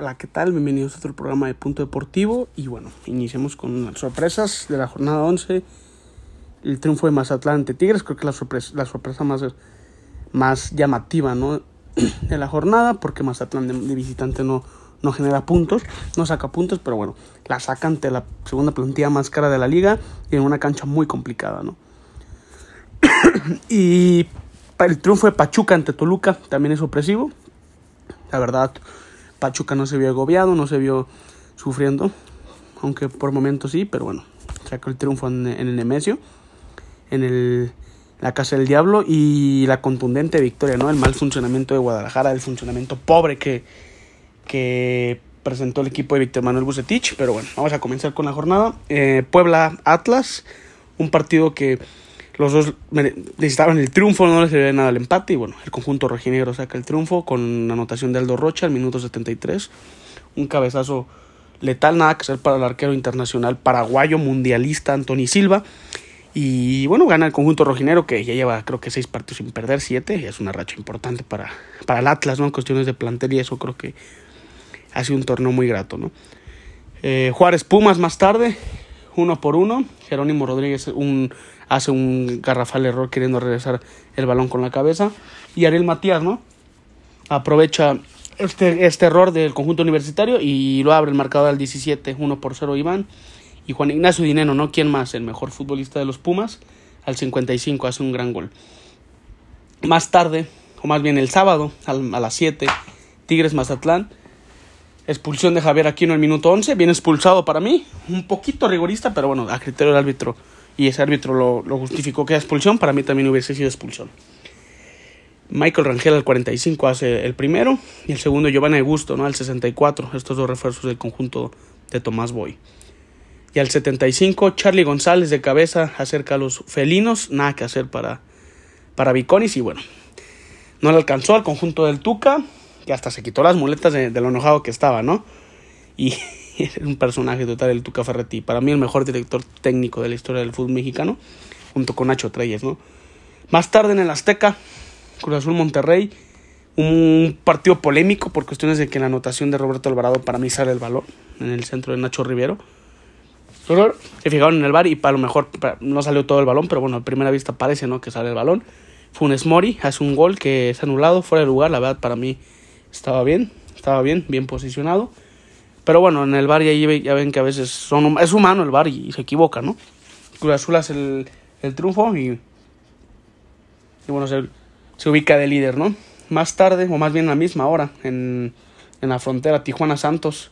Hola, ¿qué tal? Bienvenidos a otro programa de Punto Deportivo. Y bueno, iniciamos con las sorpresas de la jornada 11. El triunfo de Mazatlán ante Tigres, creo que la sorpresa, la sorpresa más, llamativa ¿no? de la jornada, porque Mazatlán de, visitante no, no genera puntos, no saca puntos, pero bueno, la saca ante la segunda plantilla más cara de la liga y en una cancha muy complicada, ¿no? y el triunfo de Pachuca ante Toluca también es opresivo. La verdad, Pachuca no se vio agobiado, no se vio sufriendo, aunque por momentos sí, pero bueno, sacó el triunfo en, el Nemesio, en el, la Casa del Diablo y la contundente victoria, ¿no? El mal funcionamiento de Guadalajara, el funcionamiento pobre que, que presentó el equipo de Víctor Manuel Bucetich, pero bueno, vamos a comenzar con la jornada. Eh, Puebla Atlas, un partido que los dos necesitaban el triunfo, no les debe nada el empate. Y bueno, el conjunto rojinegro saca el triunfo con anotación de Aldo Rocha al minuto 73. Un cabezazo letal, nada que hacer para el arquero internacional paraguayo mundialista Anthony Silva. Y bueno, gana el conjunto rojinero que ya lleva creo que seis partidos sin perder, siete. Es una racha importante para, para el Atlas, ¿no? En cuestiones de plantel y eso creo que ha sido un torneo muy grato, ¿no? Eh, Juárez Pumas más tarde, uno por uno. Jerónimo Rodríguez hace un garrafal error queriendo regresar el balón con la cabeza. Y Ariel Matías, ¿no? Aprovecha este, este error del conjunto universitario y lo abre el marcador al 17, 1 por 0 Iván. Y Juan Ignacio Dineno, ¿no? ¿Quién más? El mejor futbolista de los Pumas. Al 55 hace un gran gol. Más tarde, o más bien el sábado, a las 7, Tigres Mazatlán. Expulsión de Javier Aquino en el minuto 11. Bien expulsado para mí. Un poquito rigorista, pero bueno, a criterio del árbitro y ese árbitro lo, justificó que era expulsión, para mí también hubiese sido expulsión. Michael Rangel al 45 hace el primero y el segundo Giovanni Gusto ¿no? al 64, estos dos refuerzos del conjunto de Tomás Boy. Y al 75 Charlie González de cabeza acerca a los felinos, nada que hacer para, para Viconis y bueno, no le alcanzó al conjunto del Tuca, que hasta se quitó las muletas de, de lo enojado que estaba, ¿no? Y, es un personaje total el Tuca Ferretti. Para mí el mejor director técnico de la historia del fútbol mexicano, junto con Nacho Treyes, ¿no? Más tarde en el Azteca, Cruz Azul Monterrey, un partido polémico por cuestiones de que la anotación de Roberto Alvarado para mí sale el balón en el centro de Nacho Rivero. Se fijaron en el bar y para lo mejor no salió todo el balón, pero bueno, a primera vista parece ¿no? que sale el balón. Funes Mori hace un gol que es anulado, fuera de lugar, la verdad para mí estaba bien, estaba bien, bien posicionado. Pero bueno, en el bar ya, ya ven que a veces son, es humano el bar y, se equivoca, ¿no? Cruz Azul hace el, el triunfo y, y bueno, se, se, ubica de líder, ¿no? Más tarde, o más bien a la misma hora, en, en la frontera Tijuana-Santos,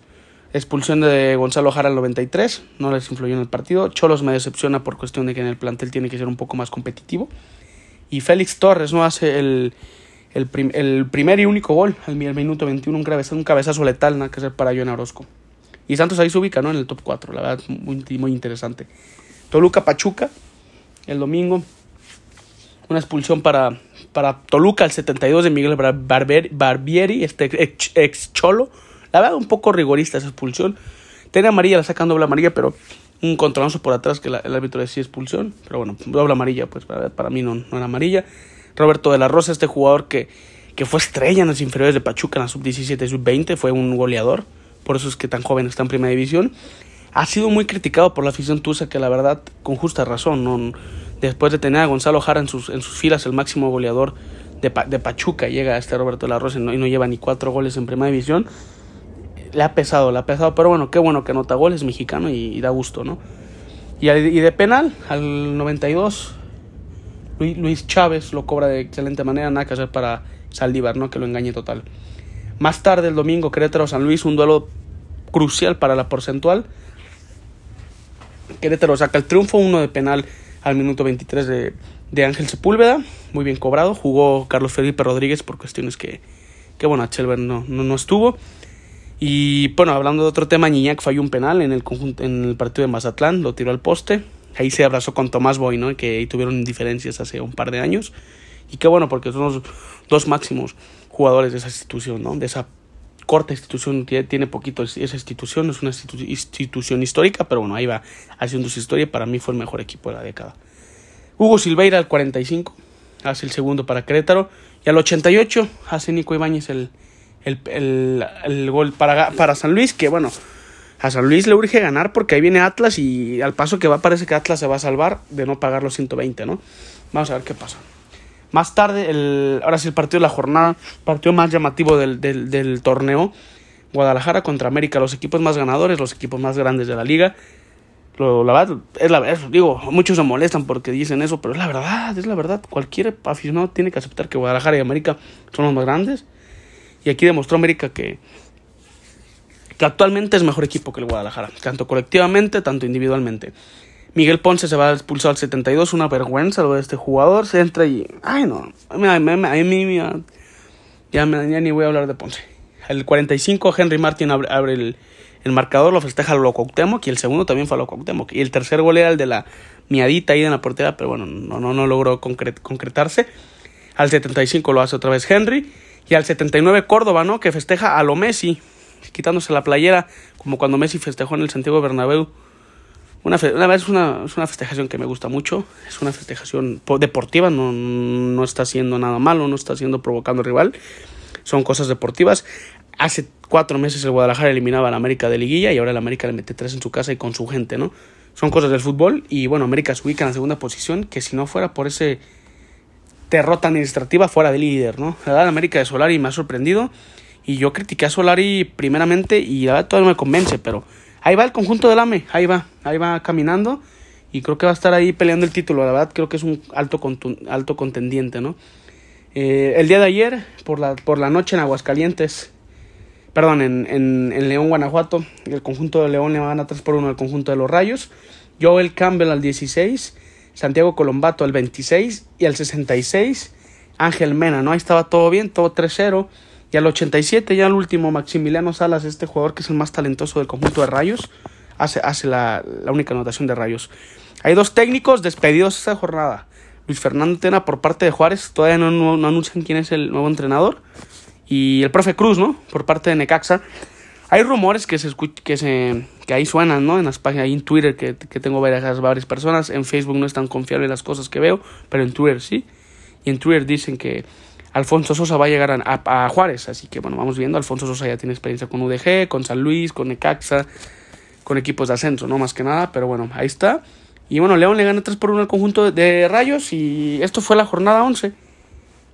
expulsión de Gonzalo Jara al 93, no les influyó en el partido. Cholos me decepciona por cuestión de que en el plantel tiene que ser un poco más competitivo. Y Félix Torres no hace el, el, primer y único gol al minuto 21, un cabezazo, un cabezazo letal, nada que ser para Joan Orozco. Y Santos ahí se ubica, ¿no? En el top 4, la verdad, muy, muy interesante. Toluca Pachuca, el domingo. Una expulsión para, para Toluca, el 72 de Miguel Barbieri, este ex, cholo. La verdad, un poco rigorista esa expulsión. Tiene amarilla, la sacan doble amarilla, pero un controlazo por atrás que el árbitro decía expulsión. Pero bueno, doble amarilla, pues para, para mí no, no era amarilla. Roberto de la Rosa, este jugador que, que fue estrella en las inferiores de Pachuca en la sub-17 y sub-20, fue un goleador, por eso es que tan joven está en primera división. Ha sido muy criticado por la afición tusa, que la verdad, con justa razón, ¿no? después de tener a Gonzalo Jara en sus, en sus filas, el máximo goleador de, de Pachuca, llega este Roberto de la Rosa y no, lleva ni cuatro goles en primera división. Le ha pesado, le ha pesado, pero bueno, qué bueno que anota goles mexicano y, da gusto, ¿no? Y, y de penal, al 92, Luis Chávez lo cobra de excelente manera, nada que hacer para Saldívar, ¿no? Que lo engañe total. Más tarde, el domingo, Querétaro San Luis, un duelo crucial para la porcentual. Querétaro saca el triunfo, uno de penal al minuto 23 de, de Ángel Sepúlveda, muy bien cobrado. Jugó Carlos Felipe Rodríguez por cuestiones que, que bueno, Chelber no, no, no, estuvo. Y bueno, hablando de otro tema, Niñac falló un penal en el, conjunto, en el partido de Mazatlán, lo tiró al poste ahí se abrazó con Tomás Boy, ¿no? Que ahí tuvieron diferencias hace un par de años. Y qué bueno, porque son los dos máximos jugadores de esa institución, ¿no? De esa corta institución, tiene poquito esa institución, es una institución histórica, pero bueno, ahí va haciendo su historia. Para mí fue el mejor equipo de la década. Hugo Silveira al 45, hace el segundo para Querétaro. Y al 88 hace Nico Ibáñez el, el, el, gol para, para San Luis, que bueno, a San Luis le urge ganar porque ahí viene Atlas y al paso que va parece que Atlas se va a salvar de no pagar los 120, ¿no? Vamos a ver qué pasa. Más tarde, el, ahora sí el partido de la jornada, partido más llamativo del, del, torneo, Guadalajara contra América, los equipos más ganadores, los equipos más grandes de la liga. Lo, la verdad, es la verdad, digo, muchos se molestan porque dicen eso, pero es la verdad, es la verdad. Cualquier aficionado tiene que aceptar que Guadalajara y América son los más grandes. Y aquí demostró América que, que actualmente es mejor equipo que el Guadalajara, tanto colectivamente, tanto individualmente. Miguel Ponce se va a expulsar al 72, una vergüenza lo de este jugador, se entra y... Ay no, a mí, a ya, ya, ni voy a hablar de Ponce. El 45 Henry Martin abre, el, el, marcador, lo festeja a Loco y el segundo también fue a Loco Y el tercer gol era el de la miadita ahí en la portería, pero bueno, no, no, no logró concretarse. Al 75 lo hace otra vez Henry. Y al 79 Córdoba, ¿no? Que festeja a lo Messi, quitándose la playera, como cuando Messi festejó en el Santiago Bernabéu. Una, una vez una, es una festejación que me gusta mucho, es una festejación deportiva, no, no está haciendo nada malo, no está haciendo provocando rival, son cosas deportivas. Hace cuatro meses el Guadalajara eliminaba a la América de Liguilla y ahora el América le mete tres en su casa y con su gente, ¿no? Son cosas del fútbol y bueno, América se ubica en la segunda posición, que si no fuera por ese derrota administrativa fuera de líder, ¿no? La verdad, América de Solari me ha sorprendido y yo critiqué a Solari primeramente y verdad todavía no me convence, pero ahí va el conjunto del AME, ahí va, ahí va caminando y creo que va a estar ahí peleando el título, la verdad creo que es un alto, alto contendiente, ¿no? Eh, el día de ayer, por la, por la noche en Aguascalientes, perdón, en, en, León, Guanajuato, el conjunto de León le van a 3 por 1 al conjunto de los Rayos, Joel Campbell al 16, Santiago Colombato al 26 y al 66 Ángel Mena, ¿no? Ahí estaba todo bien, todo 3-0. Y al 87, ya el último, Maximiliano Salas, este jugador que es el más talentoso del conjunto de Rayos, hace, hace la, única anotación de Rayos. Hay dos técnicos despedidos esta jornada. Luis Fernando Tena por parte de Juárez, todavía no, no, anuncian quién es el nuevo entrenador. Y el profe Cruz, ¿no? Por parte de Necaxa. Hay rumores que se que se que ahí suenan, ¿no? En las páginas, ahí en Twitter que, que tengo varias, varias personas. En Facebook no es tan confiable las cosas que veo, pero en Twitter sí. Y en Twitter dicen que Alfonso Sosa va a llegar a, Juárez. Así que bueno, vamos viendo. Alfonso Sosa ya tiene experiencia con UDG, con San Luis, con Necaxa, con equipos de ascenso, no más que nada. Pero bueno, ahí está. Y bueno, León le gana 3 por 1 al conjunto de Rayos. Y esto fue la jornada 11.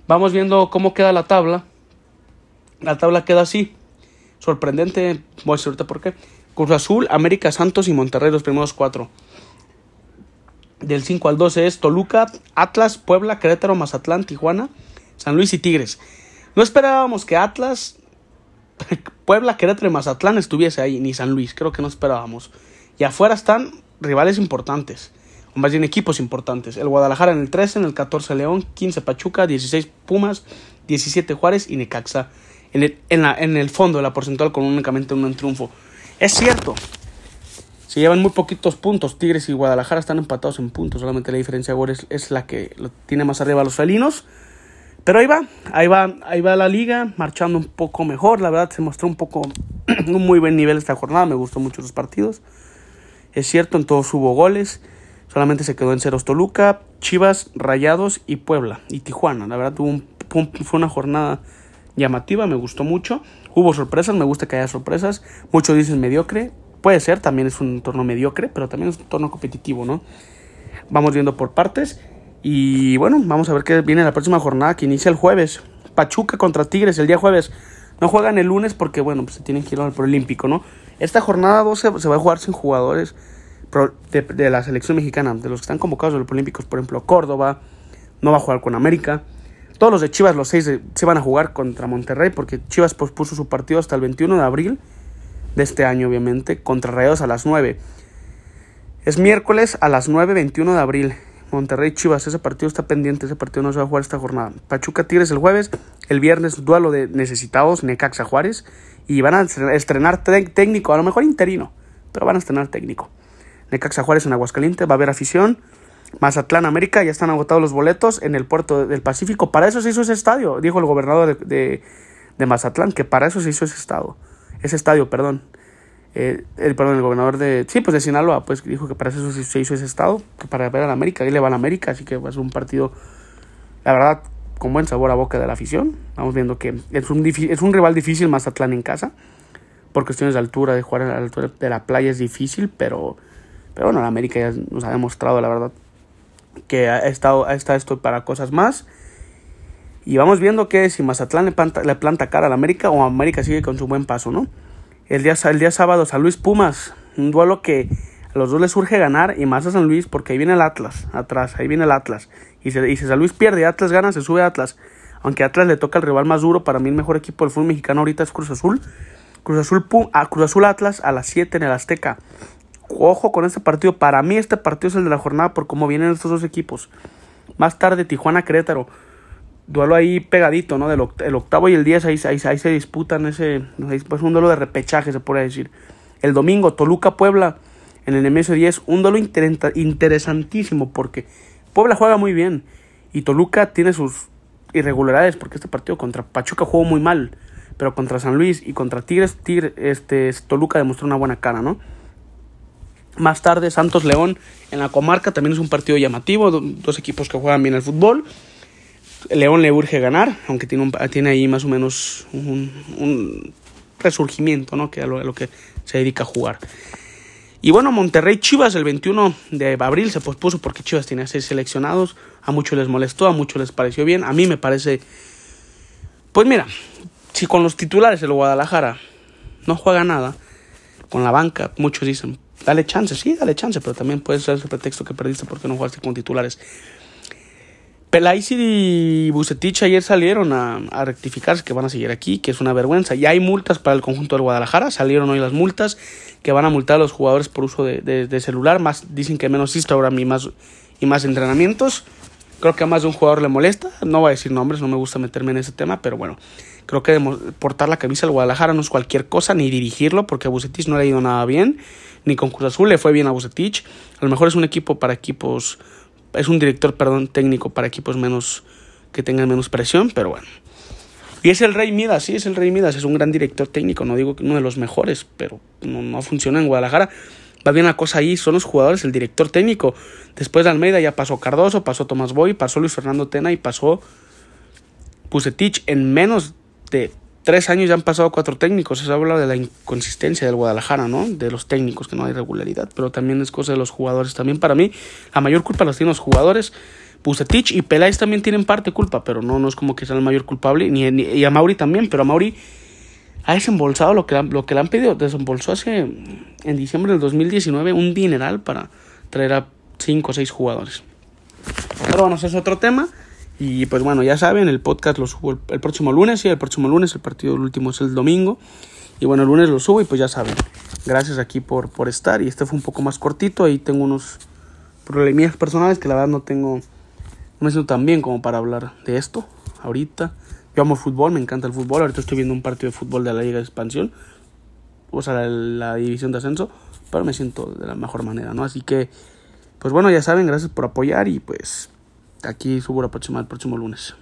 Vamos viendo cómo queda la tabla. La tabla queda así. Sorprendente. Voy a decir ahorita por qué. Cruz Azul, América Santos y Monterrey, los primeros cuatro. Del 5 al 12 es Toluca, Atlas, Puebla, Querétaro, Mazatlán, Tijuana, San Luis y Tigres. No esperábamos que Atlas, Puebla, Querétaro y Mazatlán estuviese ahí, ni San Luis, creo que no esperábamos. Y afuera están rivales importantes, o más bien equipos importantes. El Guadalajara en el 13, en el 14 León, 15 Pachuca, 16 Pumas, 17 Juárez y Necaxa. En el, fondo de la porcentual con únicamente un triunfo. Es cierto, se llevan muy poquitos puntos. Tigres y Guadalajara están empatados en puntos. Solamente la diferencia ahora es, es la que tiene más arriba los felinos. Pero ahí va, ahí va, ahí va la liga, marchando un poco mejor. La verdad se mostró un poco un muy buen nivel esta jornada. Me gustó mucho los partidos. Es cierto, en todos hubo goles. Solamente se quedó en ceros Toluca, Chivas, Rayados y Puebla y Tijuana. La verdad tuvo fue una jornada llamativa, me gustó mucho. Hubo sorpresas, me gusta que haya sorpresas. Muchos dicen mediocre. Puede ser, también es un torneo mediocre, pero también es un torneo competitivo, ¿no? Vamos viendo por partes. Y bueno, vamos a ver qué viene la próxima jornada que inicia el jueves. Pachuca contra Tigres el día jueves. No juegan el lunes porque, bueno, pues se tienen que ir al Olímpico, ¿no? Esta jornada 12 se va a jugar sin jugadores de, la selección mexicana, de los que están convocados a los por ejemplo, Córdoba, no va a jugar con América. Todos los de Chivas, los seis, se van a jugar contra Monterrey porque Chivas pospuso su partido hasta el 21 de abril de este año, obviamente, contra Rayados a las 9. Es miércoles a las 9, 21 de abril. Monterrey Chivas, ese partido está pendiente, ese partido no se va a jugar esta jornada. Pachuca Tigres el jueves, el viernes duelo de necesitados, Necaxa Juárez, y van a estrenar técnico, a lo mejor interino, pero van a estrenar técnico. Necaxa Juárez en Aguascalientes, va a haber afición. Mazatlán América, ya están agotados los boletos en el puerto del Pacífico. Para eso se hizo ese estadio, dijo el gobernador de, de Mazatlán, que para eso se hizo ese estadio. Ese estadio, perdón. Eh, el, perdón, el gobernador de, sí, pues de Sinaloa, pues dijo que para eso se hizo ese estado, para ver a la América, ahí le va a la América, así que es un partido, la verdad, con buen sabor a boca de la afición. Vamos viendo que es un, es un rival difícil Mazatlán en casa. Por cuestiones de altura, de jugar a la altura de la playa es difícil, pero, pero bueno, la América ya nos ha demostrado, la verdad, que ha estado, ha esto para cosas más. Y vamos viendo que si Mazatlán le planta, le planta cara a la América o América sigue con su buen paso, ¿no? El día, el día sábado, San Luis Pumas, un duelo que a los dos les surge ganar y más a San Luis porque ahí viene el Atlas, atrás, ahí viene el Atlas. Y, si San Luis pierde, Atlas gana, se sube Atlas. Aunque Atlas le toca el rival más duro, para mí el mejor equipo del fútbol mexicano ahorita es Cruz Azul. Cruz Azul, a Cruz Azul Atlas a las 7 en el Azteca. Ojo con este partido. Para mí este partido es el de la jornada por cómo vienen estos dos equipos. Más tarde Tijuana Querétaro. Duelo ahí pegadito, ¿no? Del el octavo y el 10 ahí, ahí, se disputan ese... Es pues un duelo de repechaje se puede decir. El domingo Toluca Puebla en el MS 10. Un duelo interesantísimo porque Puebla juega muy bien y Toluca tiene sus irregularidades porque este partido contra Pachuca jugó muy mal. Pero contra San Luis y contra Tigres, este, Toluca demostró una buena cara, ¿no? Más tarde, Santos León en la comarca también es un partido llamativo. Dos equipos que juegan bien el fútbol. León le urge ganar, aunque tiene, ahí más o menos un, resurgimiento, ¿no? Que a lo, que se dedica a jugar. Y bueno, Monterrey Chivas el 21 de abril se pospuso porque Chivas tenía seis seleccionados. A muchos les molestó, a muchos les pareció bien. A mí me parece. Pues mira, si con los titulares el Guadalajara no juega nada, con la banca, muchos dicen, dale chance, sí, dale chance, pero también puede ser ese pretexto que perdiste porque no jugaste con titulares. Pelais y Bucetich ayer salieron a, a, rectificarse que van a seguir aquí, que es una vergüenza. Ya hay multas para el conjunto del Guadalajara, salieron hoy las multas que van a multar a los jugadores por uso de, celular, más dicen que menos Instagram y más, y más entrenamientos. Creo que a más de un jugador le molesta, no voy a decir nombres, no me gusta meterme en ese tema, pero bueno, creo que portar la camisa del Guadalajara no es cualquier cosa, ni dirigirlo, porque a Bucetich no le ha ido nada bien, ni con Cruz Azul le fue bien a Bucetich. A lo mejor es un equipo para equipos es un director, perdón, técnico para equipos menos que tengan menos presión, pero bueno. Y es el Rey Midas, sí, es el Rey Midas, es un gran director técnico, no digo que uno de los mejores, pero no, no funciona en Guadalajara. Va bien la cosa ahí, son los jugadores, el director técnico. Después de Almeida ya pasó Cardoso, pasó Tomás Boy, pasó Luis Fernando Tena y pasó Pusetich en menos de tres años ya han pasado cuatro técnicos. Eso habla de la inconsistencia del Guadalajara, ¿no? De los técnicos, que no hay regularidad. Pero también es cosa de los jugadores. También para mí, la mayor culpa la tienen los jugadores. Bucetich y Peláez también tienen parte culpa, pero no, no es como que sea el mayor culpable. Ni, y a Mauri también, pero a Mauri ha desembolsado lo que, lo que le han pedido. Desembolsó hace, en diciembre del 2019, un dineral para traer a cinco o seis jugadores. Pero bueno, ese es otro tema. Y pues bueno, ya saben, el podcast lo subo el, próximo lunes, el próximo lunes, el partido último es el domingo. Y bueno, el lunes lo subo y pues ya saben. Gracias aquí por, por estar. Y este fue un poco más cortito. Ahí tengo unos problemillas personales que la verdad no tengo, no me siento tan bien como para hablar de esto ahorita. Yo amo fútbol, me encanta el fútbol. Ahorita estoy viendo un partido de fútbol de la Liga de Expansión, o sea, la, la división de ascenso, pero me siento de la mejor manera, ¿no? Así que, pues bueno, ya saben, gracias por apoyar y pues Aquí subo la próxima el próximo lunes.